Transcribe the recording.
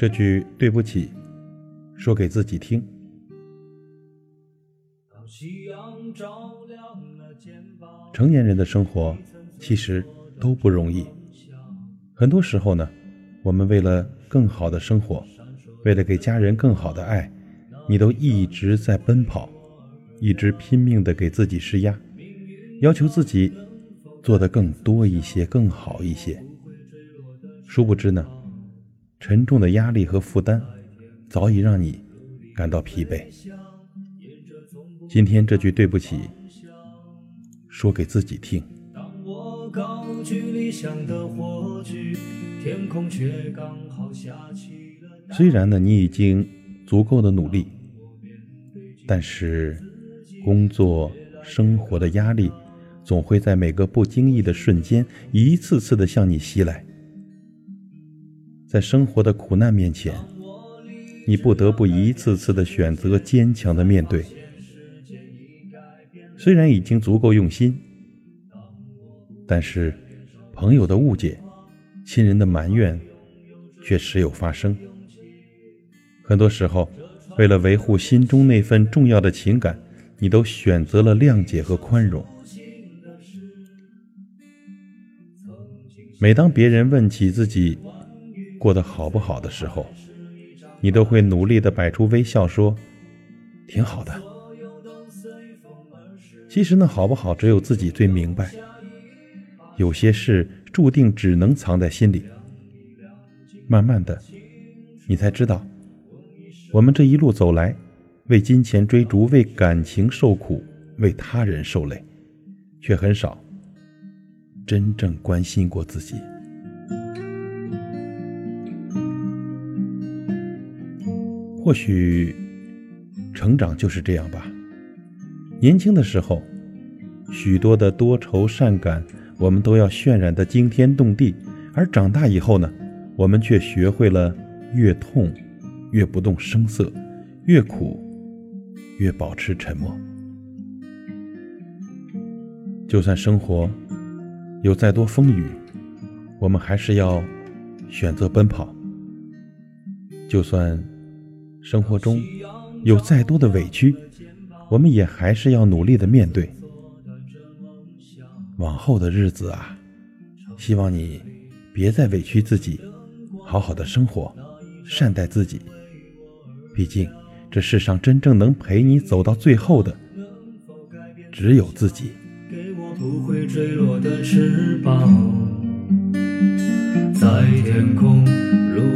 这句对不起，说给自己听。成年人的生活其实都不容易，很多时候呢，我们为了更好的生活，为了给家人更好的爱，你都一直在奔跑，一直拼命的给自己施压，要求自己做的更多一些、更好一些。殊不知呢，沉重的压力和负担早已让你感到疲惫。今天这句对不起，说给自己听。虽然呢，你已经足够的努力，但是工作生活的压力总会在每个不经意的瞬间，一次次的向你袭来。在生活的苦难面前，你不得不一次次的选择坚强的面对。虽然已经足够用心，但是朋友的误解、亲人的埋怨却时有发生。很多时候，为了维护心中那份重要的情感，你都选择了谅解和宽容。每当别人问起自己过得好不好的时候，你都会努力的摆出微笑，说：“挺好的。”其实呢，好不好，只有自己最明白。有些事注定只能藏在心里。慢慢的，你才知道，我们这一路走来，为金钱追逐，为感情受苦，为他人受累，却很少真正关心过自己。或许，成长就是这样吧。年轻的时候，许多的多愁善感，我们都要渲染的惊天动地；而长大以后呢，我们却学会了越痛越不动声色，越苦越保持沉默。就算生活有再多风雨，我们还是要选择奔跑；就算生活中有再多的委屈，我们也还是要努力的面对。往后的日子啊，希望你别再委屈自己，好好的生活，善待自己。毕竟这世上真正能陪你走到最后的，只有自己。在天空